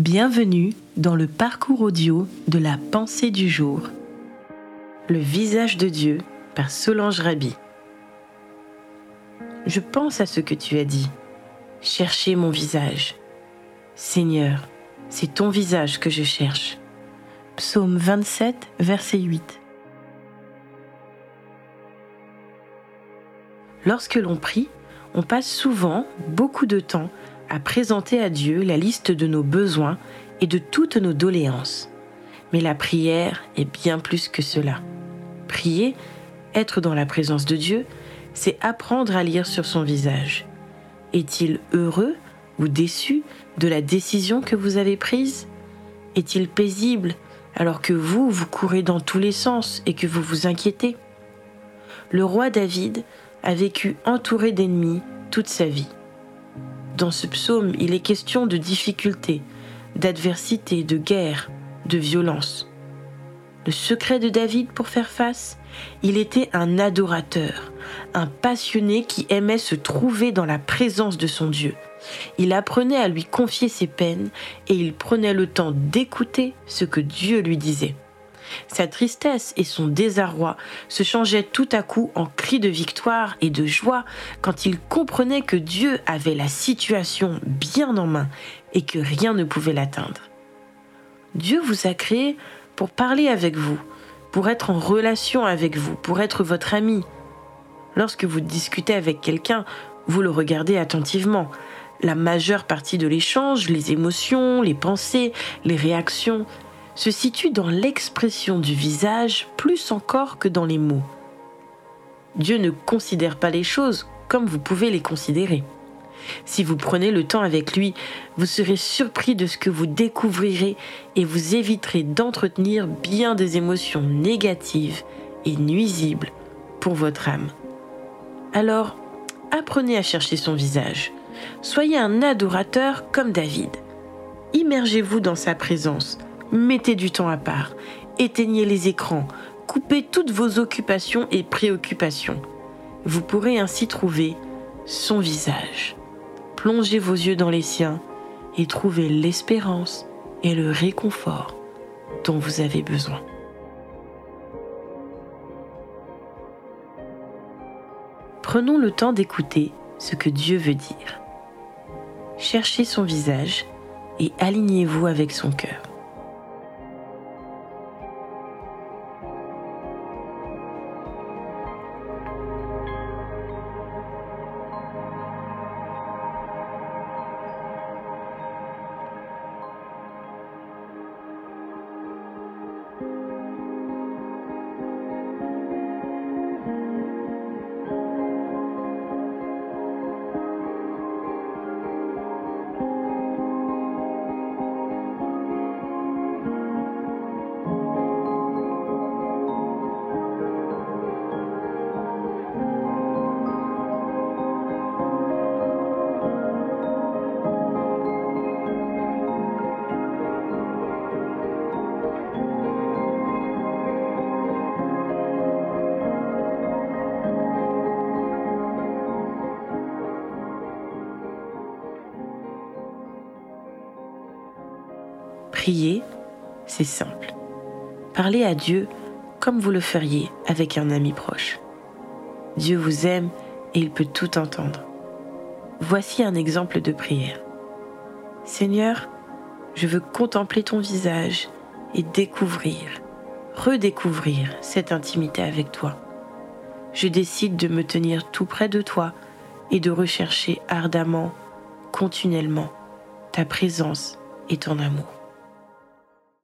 Bienvenue dans le parcours audio de la pensée du jour. Le visage de Dieu par Solange Rabi. Je pense à ce que tu as dit. Cherchez mon visage. Seigneur, c'est ton visage que je cherche. Psaume 27, verset 8. Lorsque l'on prie, on passe souvent beaucoup de temps à présenter à Dieu la liste de nos besoins et de toutes nos doléances. Mais la prière est bien plus que cela. Prier, être dans la présence de Dieu, c'est apprendre à lire sur son visage. Est-il heureux ou déçu de la décision que vous avez prise? Est-il paisible alors que vous, vous courez dans tous les sens et que vous vous inquiétez? Le roi David a vécu entouré d'ennemis toute sa vie. Dans ce psaume, il est question de difficultés, d'adversité, de guerre, de violence. Le secret de David pour faire face Il était un adorateur, un passionné qui aimait se trouver dans la présence de son Dieu. Il apprenait à lui confier ses peines et il prenait le temps d'écouter ce que Dieu lui disait. Sa tristesse et son désarroi se changeaient tout à coup en cris de victoire et de joie quand il comprenait que Dieu avait la situation bien en main et que rien ne pouvait l'atteindre. Dieu vous a créé pour parler avec vous, pour être en relation avec vous, pour être votre ami. Lorsque vous discutez avec quelqu'un, vous le regardez attentivement. La majeure partie de l'échange, les émotions, les pensées, les réactions, se situe dans l'expression du visage plus encore que dans les mots. Dieu ne considère pas les choses comme vous pouvez les considérer. Si vous prenez le temps avec lui, vous serez surpris de ce que vous découvrirez et vous éviterez d'entretenir bien des émotions négatives et nuisibles pour votre âme. Alors, apprenez à chercher son visage. Soyez un adorateur comme David. Immergez-vous dans sa présence mettez du temps à part, éteignez les écrans, coupez toutes vos occupations et préoccupations. Vous pourrez ainsi trouver son visage. Plongez vos yeux dans les siens et trouvez l'espérance et le réconfort dont vous avez besoin. Prenons le temps d'écouter ce que Dieu veut dire. Cherchez son visage et alignez-vous avec son cœur. Prier, c'est simple. Parlez à Dieu comme vous le feriez avec un ami proche. Dieu vous aime et il peut tout entendre. Voici un exemple de prière. Seigneur, je veux contempler ton visage et découvrir, redécouvrir cette intimité avec toi. Je décide de me tenir tout près de toi et de rechercher ardemment, continuellement, ta présence et ton amour.